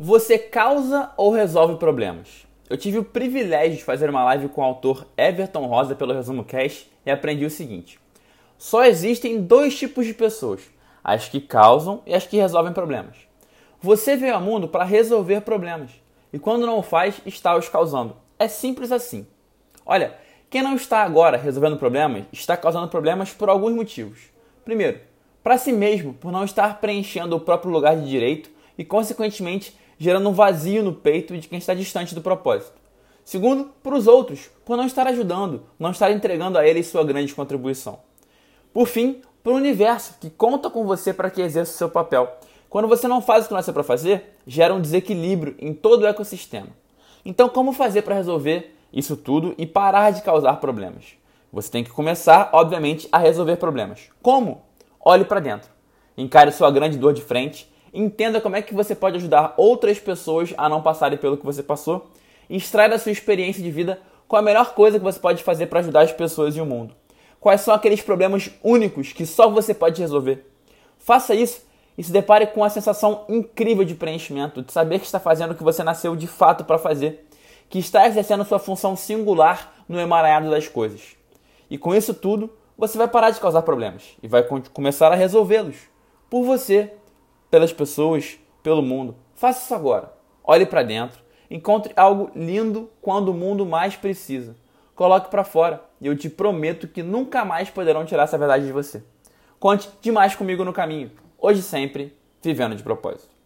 Você causa ou resolve problemas? Eu tive o privilégio de fazer uma live com o autor Everton Rosa pelo Resumo Cash e aprendi o seguinte: só existem dois tipos de pessoas, as que causam e as que resolvem problemas. Você veio ao mundo para resolver problemas e quando não o faz, está os causando. É simples assim. Olha, quem não está agora resolvendo problemas está causando problemas por alguns motivos. Primeiro, para si mesmo, por não estar preenchendo o próprio lugar de direito e, consequentemente, gerando um vazio no peito de quem está distante do propósito. Segundo, para os outros, por não estar ajudando, não estar entregando a eles sua grande contribuição. Por fim, para o universo, que conta com você para que exerça o seu papel. Quando você não faz o que nasceu para fazer, gera um desequilíbrio em todo o ecossistema. Então, como fazer para resolver isso tudo e parar de causar problemas? Você tem que começar, obviamente, a resolver problemas. Como? Olhe para dentro. Encare sua grande dor de frente Entenda como é que você pode ajudar outras pessoas a não passarem pelo que você passou e da sua experiência de vida qual a melhor coisa que você pode fazer para ajudar as pessoas e o mundo. Quais são aqueles problemas únicos que só você pode resolver. Faça isso e se depare com a sensação incrível de preenchimento, de saber que está fazendo o que você nasceu de fato para fazer, que está exercendo sua função singular no emaranhado das coisas. E com isso tudo, você vai parar de causar problemas e vai começar a resolvê-los por você pelas pessoas, pelo mundo. Faça isso agora. Olhe para dentro. Encontre algo lindo quando o mundo mais precisa. Coloque para fora e eu te prometo que nunca mais poderão tirar essa verdade de você. Conte demais comigo no caminho. Hoje sempre, vivendo de propósito.